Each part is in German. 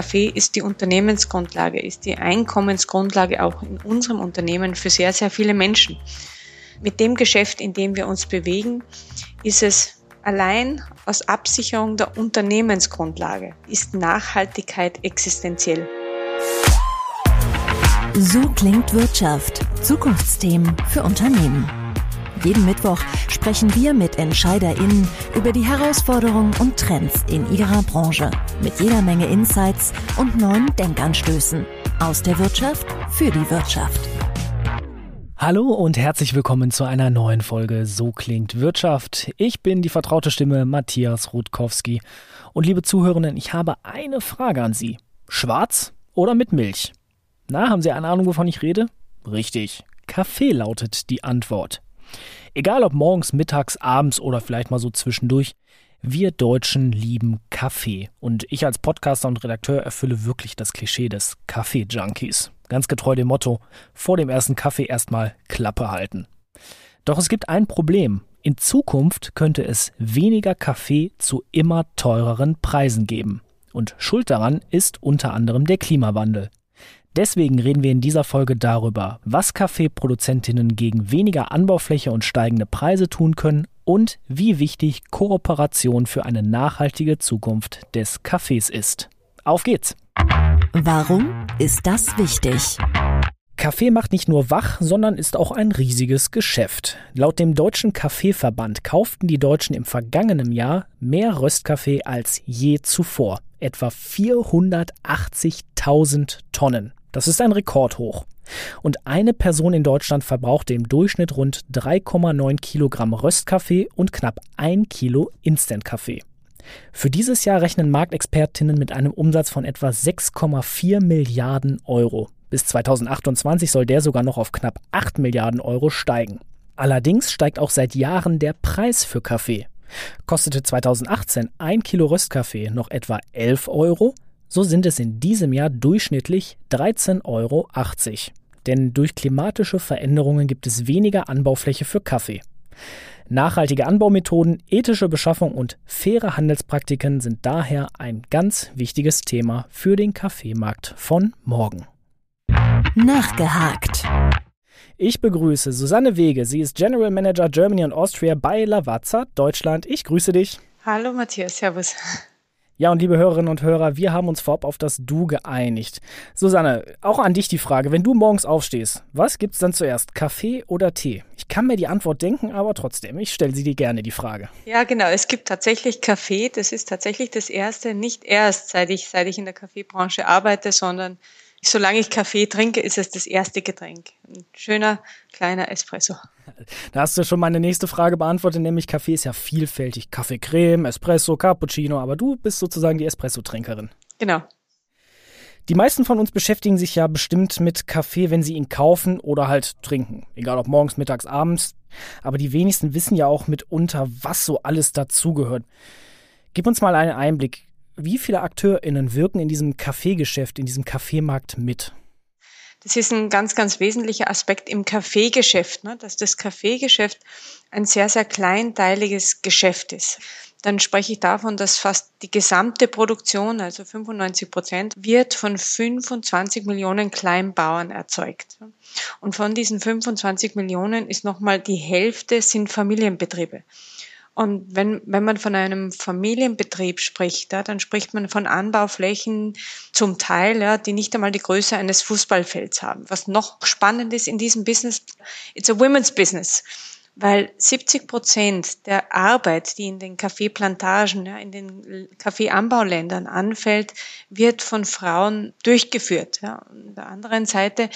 Kaffee ist die Unternehmensgrundlage, ist die Einkommensgrundlage auch in unserem Unternehmen für sehr, sehr viele Menschen. Mit dem Geschäft, in dem wir uns bewegen, ist es allein aus Absicherung der Unternehmensgrundlage, ist Nachhaltigkeit existenziell. So klingt Wirtschaft. Zukunftsthemen für Unternehmen. Jeden Mittwoch sprechen wir mit EntscheiderInnen über die Herausforderungen und Trends in ihrer Branche. Mit jeder Menge Insights und neuen Denkanstößen. Aus der Wirtschaft für die Wirtschaft. Hallo und herzlich willkommen zu einer neuen Folge So klingt Wirtschaft. Ich bin die vertraute Stimme Matthias Rutkowski. Und liebe Zuhörenden, ich habe eine Frage an Sie. Schwarz oder mit Milch? Na, haben Sie eine Ahnung, wovon ich rede? Richtig. Kaffee lautet die Antwort. Egal ob morgens, mittags, abends oder vielleicht mal so zwischendurch, wir Deutschen lieben Kaffee. Und ich als Podcaster und Redakteur erfülle wirklich das Klischee des Kaffee-Junkies. Ganz getreu dem Motto, vor dem ersten Kaffee erstmal Klappe halten. Doch es gibt ein Problem. In Zukunft könnte es weniger Kaffee zu immer teureren Preisen geben. Und Schuld daran ist unter anderem der Klimawandel. Deswegen reden wir in dieser Folge darüber, was Kaffeeproduzentinnen gegen weniger Anbaufläche und steigende Preise tun können und wie wichtig Kooperation für eine nachhaltige Zukunft des Kaffees ist. Auf geht's! Warum ist das wichtig? Kaffee macht nicht nur wach, sondern ist auch ein riesiges Geschäft. Laut dem Deutschen Kaffeeverband kauften die Deutschen im vergangenen Jahr mehr Röstkaffee als je zuvor. Etwa 480.000 Tonnen. Das ist ein Rekordhoch. Und eine Person in Deutschland verbrauchte im Durchschnitt rund 3,9 Kilogramm Röstkaffee und knapp ein Kilo Instant-Kaffee. Für dieses Jahr rechnen Marktexpertinnen mit einem Umsatz von etwa 6,4 Milliarden Euro. Bis 2028 soll der sogar noch auf knapp 8 Milliarden Euro steigen. Allerdings steigt auch seit Jahren der Preis für Kaffee. Kostete 2018 ein Kilo Röstkaffee noch etwa 11 Euro, so sind es in diesem Jahr durchschnittlich 13,80 Euro. Denn durch klimatische Veränderungen gibt es weniger Anbaufläche für Kaffee. Nachhaltige Anbaumethoden, ethische Beschaffung und faire Handelspraktiken sind daher ein ganz wichtiges Thema für den Kaffeemarkt von morgen. Nachgehakt. Ich begrüße Susanne Wege. Sie ist General Manager Germany und Austria bei Lavazza, Deutschland. Ich grüße dich. Hallo Matthias, Servus. Ja, und liebe Hörerinnen und Hörer, wir haben uns vorab auf das Du geeinigt. Susanne, auch an dich die Frage, wenn du morgens aufstehst, was gibt's dann zuerst, Kaffee oder Tee? Ich kann mir die Antwort denken, aber trotzdem, ich stelle sie dir gerne die Frage. Ja, genau, es gibt tatsächlich Kaffee, das ist tatsächlich das erste, nicht erst seit ich, seit ich in der Kaffeebranche arbeite, sondern solange ich Kaffee trinke, ist es das erste Getränk. Ein schöner kleiner Espresso. Da hast du schon meine nächste Frage beantwortet, nämlich Kaffee ist ja vielfältig. Kaffee Creme, Espresso, Cappuccino, aber du bist sozusagen die Espresso-Trinkerin. Genau. Die meisten von uns beschäftigen sich ja bestimmt mit Kaffee, wenn sie ihn kaufen oder halt trinken. Egal ob morgens, mittags, abends. Aber die wenigsten wissen ja auch mitunter, was so alles dazugehört. Gib uns mal einen Einblick wie viele AkteurInnen wirken in diesem Kaffeegeschäft, in diesem Kaffeemarkt mit? Das ist ein ganz, ganz wesentlicher Aspekt im Kaffeegeschäft, ne? dass das Kaffeegeschäft ein sehr, sehr kleinteiliges Geschäft ist. Dann spreche ich davon, dass fast die gesamte Produktion, also 95 Prozent, wird von 25 Millionen Kleinbauern erzeugt. Und von diesen 25 Millionen ist nochmal die Hälfte sind Familienbetriebe. Und wenn, wenn man von einem Familienbetrieb spricht, ja, dann spricht man von Anbauflächen zum Teil, ja, die nicht einmal die Größe eines Fußballfelds haben. Was noch spannend ist in diesem Business, it's a women's business. Weil 70 Prozent der Arbeit, die in den Kaffeeplantagen, ja, in den Kaffeeanbauländern anfällt, wird von Frauen durchgeführt. Ja. Auf der anderen Seite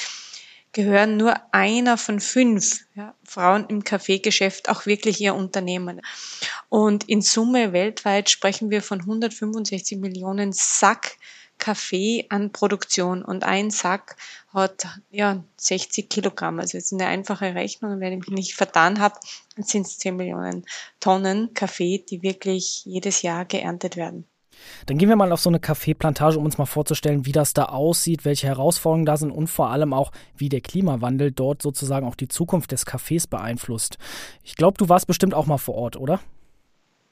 gehören nur einer von fünf ja, Frauen im Kaffeegeschäft auch wirklich ihr Unternehmen. Und in Summe weltweit sprechen wir von 165 Millionen Sack Kaffee an Produktion und ein Sack hat ja 60 Kilogramm. Also jetzt eine einfache Rechnung, wenn ich mich nicht vertan habe, sind es 10 Millionen Tonnen Kaffee, die wirklich jedes Jahr geerntet werden. Dann gehen wir mal auf so eine Kaffeeplantage, um uns mal vorzustellen, wie das da aussieht, welche Herausforderungen da sind und vor allem auch, wie der Klimawandel dort sozusagen auch die Zukunft des Kaffees beeinflusst. Ich glaube, du warst bestimmt auch mal vor Ort, oder?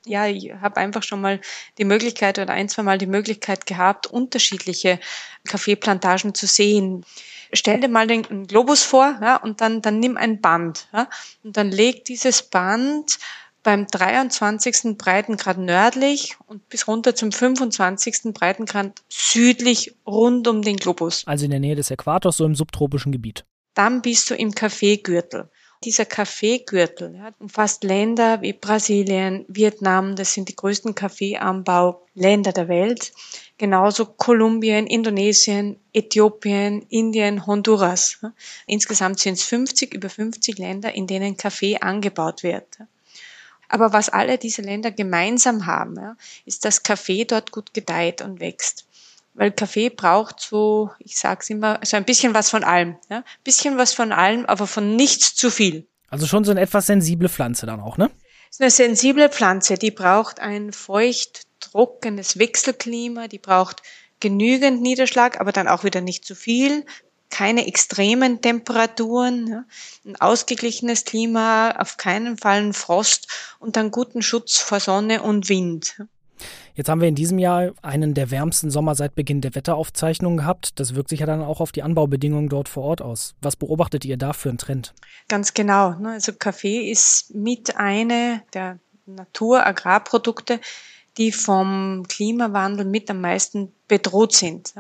ja, ich habe einfach schon mal die Möglichkeit oder ein, zwei Mal die Möglichkeit gehabt, unterschiedliche Kaffeeplantagen zu sehen. Stell dir mal den Globus vor ja, und dann, dann nimm ein Band ja, und dann leg dieses Band beim 23. Breitengrad nördlich und bis runter zum 25. Breitengrad südlich rund um den Globus. Also in der Nähe des Äquators, so im subtropischen Gebiet. Dann bist du im Kaffeegürtel. Dieser Kaffeegürtel ja, umfasst Länder wie Brasilien, Vietnam, das sind die größten Kaffeeanbauländer der Welt. Genauso Kolumbien, Indonesien, Äthiopien, Indien, Honduras. Insgesamt sind es 50, über 50 Länder, in denen Kaffee angebaut wird. Aber was alle diese Länder gemeinsam haben, ja, ist, dass Kaffee dort gut gedeiht und wächst. Weil Kaffee braucht so, ich sag's immer, so ein bisschen was von allem. Ja? Bisschen was von allem, aber von nichts zu viel. Also schon so eine etwas sensible Pflanze dann auch, ne? Das ist eine sensible Pflanze, die braucht ein feucht, trockenes Wechselklima, die braucht genügend Niederschlag, aber dann auch wieder nicht zu viel, keine extremen Temperaturen, ein ausgeglichenes Klima, auf keinen Fall ein Frost und dann guten Schutz vor Sonne und Wind. Jetzt haben wir in diesem Jahr einen der wärmsten Sommer seit Beginn der Wetteraufzeichnungen gehabt. Das wirkt sich ja dann auch auf die Anbaubedingungen dort vor Ort aus. Was beobachtet ihr da für einen Trend? Ganz genau. Ne? Also Kaffee ist mit eine der Natur-Agrarprodukte, die vom Klimawandel mit am meisten bedroht sind.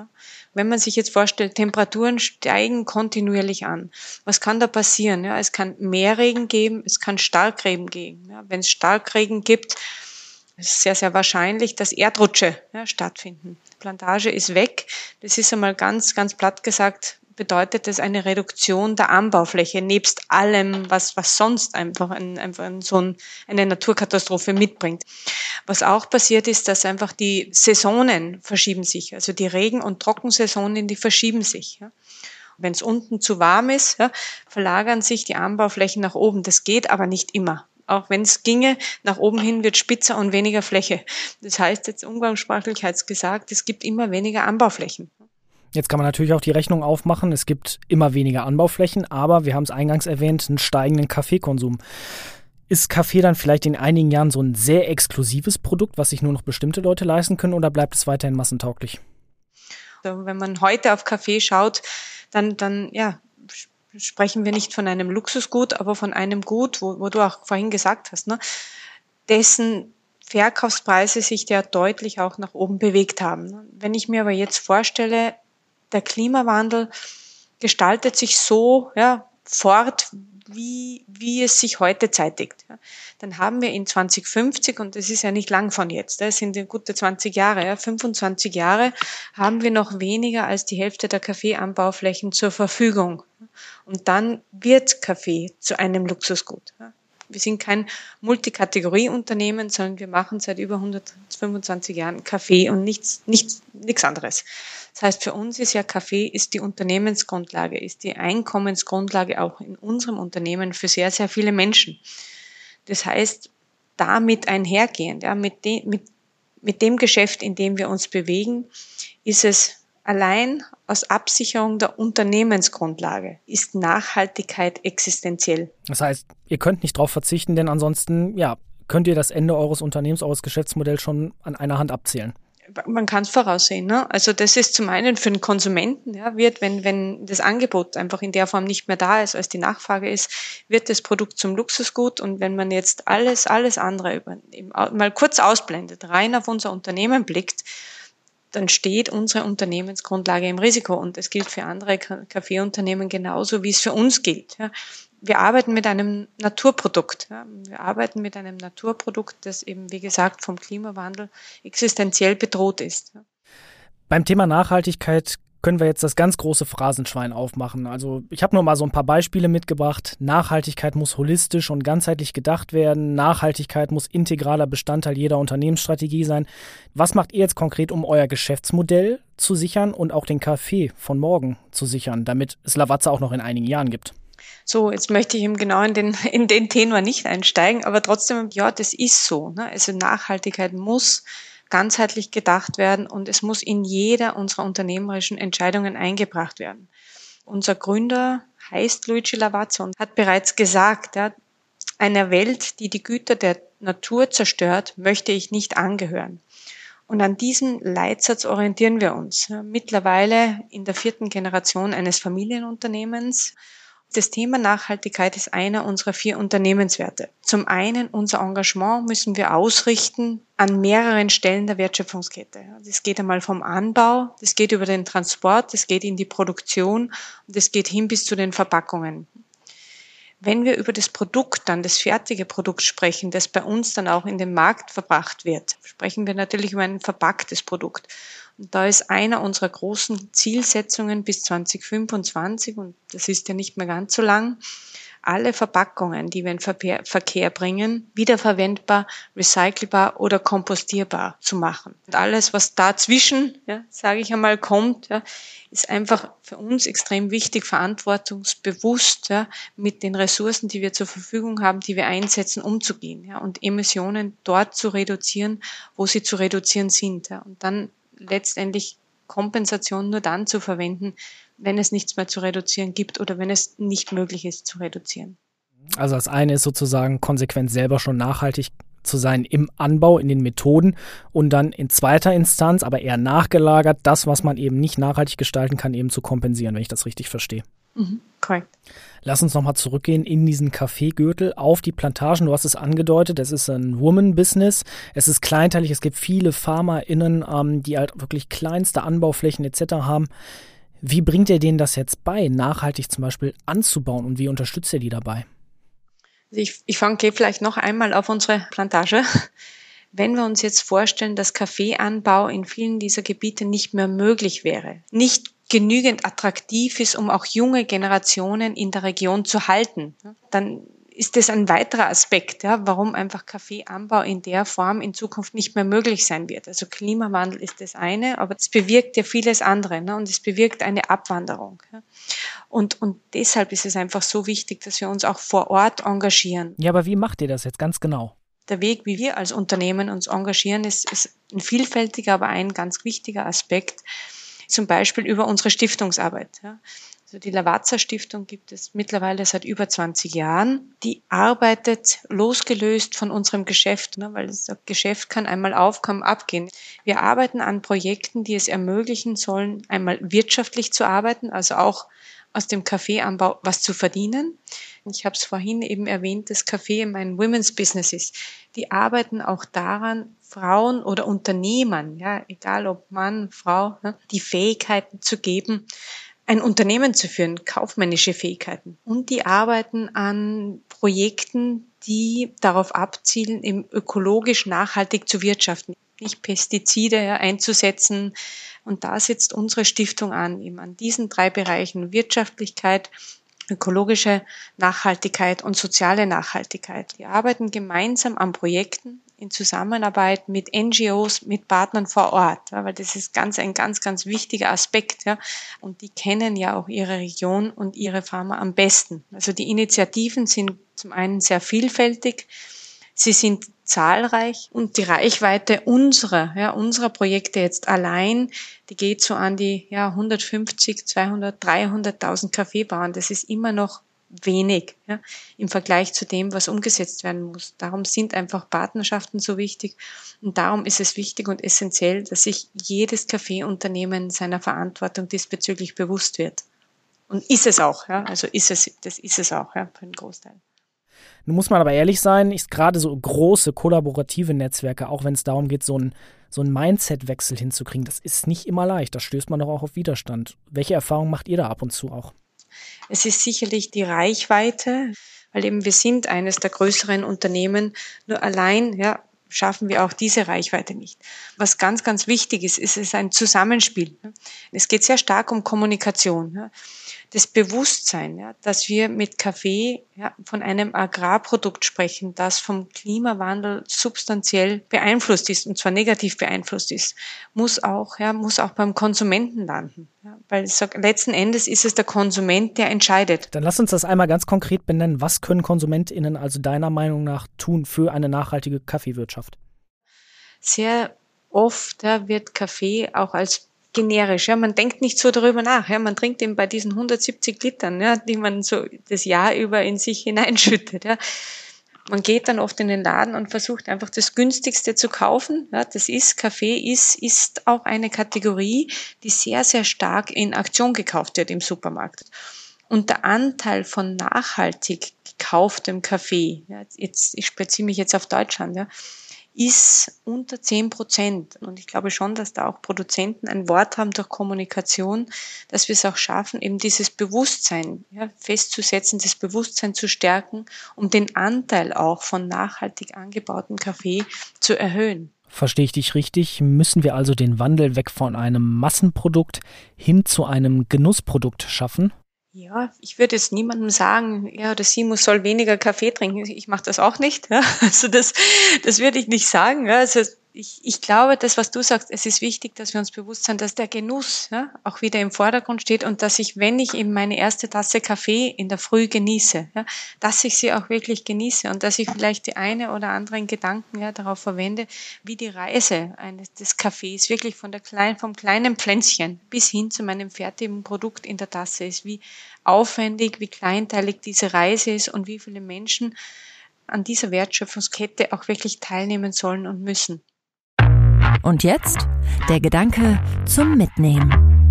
Wenn man sich jetzt vorstellt, Temperaturen steigen kontinuierlich an. Was kann da passieren? Ja, es kann mehr Regen geben, es kann Starkregen geben. Wenn es Starkregen gibt, ist es sehr, sehr wahrscheinlich, dass Erdrutsche stattfinden. Plantage ist weg. Das ist einmal ganz, ganz platt gesagt bedeutet das eine Reduktion der Anbaufläche nebst allem, was, was sonst einfach, ein, einfach so ein, eine Naturkatastrophe mitbringt. Was auch passiert ist, dass einfach die Saisonen verschieben sich. Also die Regen- und Trockensaisonen, die verschieben sich. Ja. Wenn es unten zu warm ist, ja, verlagern sich die Anbauflächen nach oben. Das geht aber nicht immer. Auch wenn es ginge, nach oben hin wird spitzer und weniger Fläche. Das heißt jetzt umgangssprachlich gesagt, es gibt immer weniger Anbauflächen. Jetzt kann man natürlich auch die Rechnung aufmachen. Es gibt immer weniger Anbauflächen, aber wir haben es eingangs erwähnt, einen steigenden Kaffeekonsum. Ist Kaffee dann vielleicht in einigen Jahren so ein sehr exklusives Produkt, was sich nur noch bestimmte Leute leisten können, oder bleibt es weiterhin massentauglich? Wenn man heute auf Kaffee schaut, dann, dann ja, sprechen wir nicht von einem Luxusgut, aber von einem Gut, wo, wo du auch vorhin gesagt hast, ne, dessen Verkaufspreise sich ja deutlich auch nach oben bewegt haben. Wenn ich mir aber jetzt vorstelle, der Klimawandel gestaltet sich so ja, fort, wie, wie es sich heute zeitigt. Ja. Dann haben wir in 2050, und das ist ja nicht lang von jetzt, das sind gute 20 Jahre, ja, 25 Jahre, haben wir noch weniger als die Hälfte der Kaffeeanbauflächen zur Verfügung. Und dann wird Kaffee zu einem Luxusgut. Ja. Wir sind kein Multikategorieunternehmen, sondern wir machen seit über 125 Jahren Kaffee und nichts, nichts, nichts anderes. Das heißt, für uns ist ja Kaffee ist die Unternehmensgrundlage, ist die Einkommensgrundlage auch in unserem Unternehmen für sehr, sehr viele Menschen. Das heißt, damit einhergehend, ja, mit, de, mit, mit dem Geschäft, in dem wir uns bewegen, ist es allein aus Absicherung der Unternehmensgrundlage ist Nachhaltigkeit existenziell. Das heißt, ihr könnt nicht darauf verzichten, denn ansonsten, ja, könnt ihr das Ende eures Unternehmens, eures Geschäftsmodells schon an einer Hand abzählen man kann es voraussehen. Ne? Also das ist zum einen für den Konsumenten, ja, wird, wenn, wenn das Angebot einfach in der Form nicht mehr da ist, als die Nachfrage ist, wird das Produkt zum Luxusgut. Und wenn man jetzt alles, alles andere über, mal kurz ausblendet, rein auf unser Unternehmen blickt, dann steht unsere Unternehmensgrundlage im Risiko. Und das gilt für andere Kaffeeunternehmen genauso, wie es für uns gilt. Wir arbeiten mit einem Naturprodukt. Wir arbeiten mit einem Naturprodukt, das eben, wie gesagt, vom Klimawandel existenziell bedroht ist. Beim Thema Nachhaltigkeit können wir jetzt das ganz große Phrasenschwein aufmachen. Also ich habe nur mal so ein paar Beispiele mitgebracht. Nachhaltigkeit muss holistisch und ganzheitlich gedacht werden. Nachhaltigkeit muss integraler Bestandteil jeder Unternehmensstrategie sein. Was macht ihr jetzt konkret, um euer Geschäftsmodell zu sichern und auch den Kaffee von morgen zu sichern, damit es Lavazza auch noch in einigen Jahren gibt? So, jetzt möchte ich eben genau in den, in den Tenor nicht einsteigen, aber trotzdem, ja, das ist so. Ne? Also Nachhaltigkeit muss ganzheitlich gedacht werden und es muss in jeder unserer unternehmerischen Entscheidungen eingebracht werden. Unser Gründer heißt Luigi Lavazza und hat bereits gesagt, ja, einer Welt, die die Güter der Natur zerstört, möchte ich nicht angehören. Und an diesen Leitsatz orientieren wir uns. Mittlerweile in der vierten Generation eines Familienunternehmens. Das Thema Nachhaltigkeit ist einer unserer vier Unternehmenswerte. Zum einen, unser Engagement müssen wir ausrichten an mehreren Stellen der Wertschöpfungskette. Das geht einmal vom Anbau, das geht über den Transport, das geht in die Produktion und das geht hin bis zu den Verpackungen. Wenn wir über das Produkt dann, das fertige Produkt sprechen, das bei uns dann auch in den Markt verbracht wird, sprechen wir natürlich über ein verpacktes Produkt. Und da ist einer unserer großen Zielsetzungen bis 2025, und das ist ja nicht mehr ganz so lang, alle Verpackungen, die wir in Verkehr bringen, wiederverwendbar, recycelbar oder kompostierbar zu machen. Und alles, was dazwischen, ja, sage ich einmal, kommt, ja, ist einfach für uns extrem wichtig, verantwortungsbewusst ja, mit den Ressourcen, die wir zur Verfügung haben, die wir einsetzen, umzugehen ja, und Emissionen dort zu reduzieren, wo sie zu reduzieren sind. Ja, und dann letztendlich Kompensation nur dann zu verwenden, wenn es nichts mehr zu reduzieren gibt oder wenn es nicht möglich ist zu reduzieren. Also das eine ist sozusagen konsequent selber schon nachhaltig zu sein im Anbau, in den Methoden und dann in zweiter Instanz, aber eher nachgelagert, das, was man eben nicht nachhaltig gestalten kann, eben zu kompensieren, wenn ich das richtig verstehe. Mhm, korrekt. Lass uns nochmal zurückgehen in diesen Kaffeegürtel auf die Plantagen. Du hast es angedeutet, es ist ein Woman-Business. Es ist kleinteilig. Es gibt viele FarmerInnen, ähm, die halt wirklich kleinste Anbauflächen etc. haben. Wie bringt ihr denen das jetzt bei, nachhaltig zum Beispiel anzubauen und wie unterstützt ihr die dabei? Ich, ich fange vielleicht noch einmal auf unsere Plantage. Wenn wir uns jetzt vorstellen, dass Kaffeeanbau in vielen dieser Gebiete nicht mehr möglich wäre, nicht genügend attraktiv ist, um auch junge Generationen in der Region zu halten, dann ist das ein weiterer Aspekt, ja, warum einfach Kaffeeanbau in der Form in Zukunft nicht mehr möglich sein wird. Also Klimawandel ist das eine, aber es bewirkt ja vieles andere ne, und es bewirkt eine Abwanderung. Ja. Und, und deshalb ist es einfach so wichtig, dass wir uns auch vor Ort engagieren. Ja, aber wie macht ihr das jetzt ganz genau? Der Weg, wie wir als Unternehmen uns engagieren, ist, ist ein vielfältiger, aber ein ganz wichtiger Aspekt, zum Beispiel über unsere Stiftungsarbeit. Also die Lavazza Stiftung gibt es mittlerweile seit über 20 Jahren. Die arbeitet losgelöst von unserem Geschäft, ne, weil das Geschäft kann einmal aufkommen, abgehen. Wir arbeiten an Projekten, die es ermöglichen sollen, einmal wirtschaftlich zu arbeiten, also auch aus dem Kaffeeanbau was zu verdienen. Ich habe es vorhin eben erwähnt, das Kaffee mein Women's Business ist. Die arbeiten auch daran, Frauen oder Unternehmern, ja, egal ob Mann, Frau, ne, die Fähigkeiten zu geben, ein Unternehmen zu führen, kaufmännische Fähigkeiten. Und die arbeiten an Projekten, die darauf abzielen, eben ökologisch nachhaltig zu wirtschaften, nicht Pestizide einzusetzen. Und da setzt unsere Stiftung an, eben an diesen drei Bereichen Wirtschaftlichkeit, ökologische Nachhaltigkeit und soziale Nachhaltigkeit. Wir arbeiten gemeinsam an Projekten, in Zusammenarbeit mit NGOs, mit Partnern vor Ort, ja, weil das ist ganz ein ganz, ganz wichtiger Aspekt. Ja, und die kennen ja auch ihre Region und ihre Farmer am besten. Also die Initiativen sind zum einen sehr vielfältig, sie sind zahlreich und die Reichweite unserer, ja, unserer Projekte jetzt allein, die geht so an die ja, 150, 200, 300.000 Kaffeebauern. Das ist immer noch wenig ja, im Vergleich zu dem, was umgesetzt werden muss. Darum sind einfach Partnerschaften so wichtig und darum ist es wichtig und essentiell, dass sich jedes Kaffeeunternehmen seiner Verantwortung diesbezüglich bewusst wird. Und ist es auch, ja, also ist es, das ist es auch, ja, für den Großteil. Nun muss man aber ehrlich sein, ist gerade so große kollaborative Netzwerke, auch wenn es darum geht, so ein so einen Mindset-Wechsel hinzukriegen, das ist nicht immer leicht. Da stößt man doch auch auf Widerstand. Welche Erfahrungen macht ihr da ab und zu auch? Es ist sicherlich die Reichweite, weil eben wir sind eines der größeren Unternehmen. Nur allein, ja, schaffen wir auch diese Reichweite nicht. Was ganz, ganz wichtig ist, ist es ein Zusammenspiel. Es geht sehr stark um Kommunikation das Bewusstsein, dass wir mit Kaffee von einem Agrarprodukt sprechen, das vom Klimawandel substanziell beeinflusst ist und zwar negativ beeinflusst ist, muss auch, muss auch beim Konsumenten landen. Weil letzten Endes ist es der Konsument, der entscheidet. Dann lass uns das einmal ganz konkret benennen. Was können KonsumentInnen also deiner Meinung nach tun für eine nachhaltige Kaffeewirtschaft? Sehr oft ja, wird Kaffee auch als generisch. Ja, man denkt nicht so darüber nach. Ja, man trinkt eben bei diesen 170 Litern, ja, die man so das Jahr über in sich hineinschüttet. Ja. Man geht dann oft in den Laden und versucht einfach das günstigste zu kaufen. Ja, das ist, Kaffee ist, ist auch eine Kategorie, die sehr, sehr stark in Aktion gekauft wird im Supermarkt. Und der Anteil von nachhaltig gekauftem Kaffee, ja, jetzt, ich beziehe mich jetzt auf Deutschland, ja, ist unter 10 Prozent. Und ich glaube schon, dass da auch Produzenten ein Wort haben durch Kommunikation, dass wir es auch schaffen, eben dieses Bewusstsein ja, festzusetzen, das Bewusstsein zu stärken, um den Anteil auch von nachhaltig angebautem Kaffee zu erhöhen. Verstehe ich dich richtig? Müssen wir also den Wandel weg von einem Massenprodukt hin zu einem Genussprodukt schaffen? Ja, ich würde jetzt niemandem sagen, er oder sie muss soll weniger Kaffee trinken. Ich mache das auch nicht. Ja. Also das, das würde ich nicht sagen. Ja. Also ich, ich glaube, das, was du sagst, es ist wichtig, dass wir uns bewusst sind, dass der Genuss ja, auch wieder im Vordergrund steht und dass ich, wenn ich eben meine erste Tasse Kaffee in der Früh genieße, ja, dass ich sie auch wirklich genieße und dass ich vielleicht die eine oder anderen Gedanken ja, darauf verwende, wie die Reise eines des Kaffees wirklich von der kleinen, vom kleinen Pflänzchen bis hin zu meinem fertigen Produkt in der Tasse ist, wie aufwendig, wie kleinteilig diese Reise ist und wie viele Menschen an dieser Wertschöpfungskette auch wirklich teilnehmen sollen und müssen. Und jetzt der Gedanke zum Mitnehmen.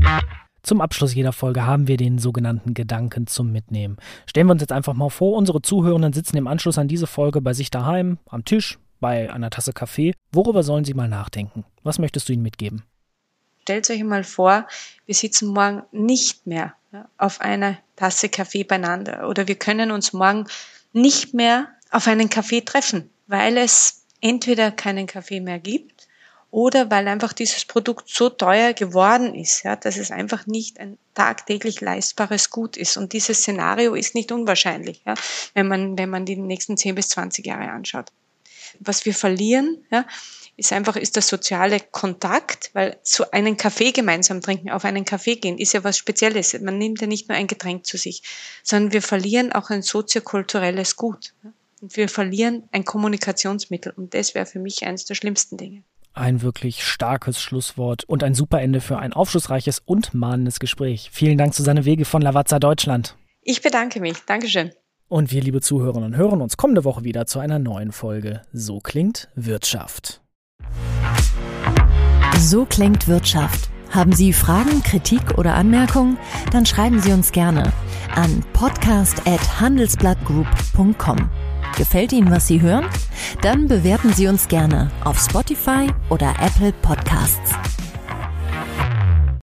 Zum Abschluss jeder Folge haben wir den sogenannten Gedanken zum Mitnehmen. Stellen wir uns jetzt einfach mal vor, unsere Zuhörenden sitzen im Anschluss an diese Folge bei sich daheim, am Tisch, bei einer Tasse Kaffee. Worüber sollen sie mal nachdenken? Was möchtest du ihnen mitgeben? Stellt euch mal vor, wir sitzen morgen nicht mehr auf einer Tasse Kaffee beieinander oder wir können uns morgen nicht mehr auf einen Kaffee treffen, weil es entweder keinen Kaffee mehr gibt oder weil einfach dieses Produkt so teuer geworden ist, ja, dass es einfach nicht ein tagtäglich leistbares Gut ist. Und dieses Szenario ist nicht unwahrscheinlich, ja, wenn man, wenn man die nächsten 10 bis 20 Jahre anschaut. Was wir verlieren, ja, ist einfach, ist der soziale Kontakt, weil so einen Kaffee gemeinsam trinken, auf einen Kaffee gehen, ist ja was Spezielles. Man nimmt ja nicht nur ein Getränk zu sich, sondern wir verlieren auch ein soziokulturelles Gut. Und wir verlieren ein Kommunikationsmittel. Und das wäre für mich eines der schlimmsten Dinge. Ein wirklich starkes Schlusswort und ein super Ende für ein aufschlussreiches und mahnendes Gespräch. Vielen Dank, Susanne Wege von Lavazza Deutschland. Ich bedanke mich. Dankeschön. Und wir, liebe Zuhörerinnen, hören uns kommende Woche wieder zu einer neuen Folge So klingt Wirtschaft. So klingt Wirtschaft. Haben Sie Fragen, Kritik oder Anmerkungen? Dann schreiben Sie uns gerne an podcast.handelsblattgroup.com. Gefällt Ihnen, was Sie hören? Dann bewerten Sie uns gerne auf Spotify oder Apple Podcasts.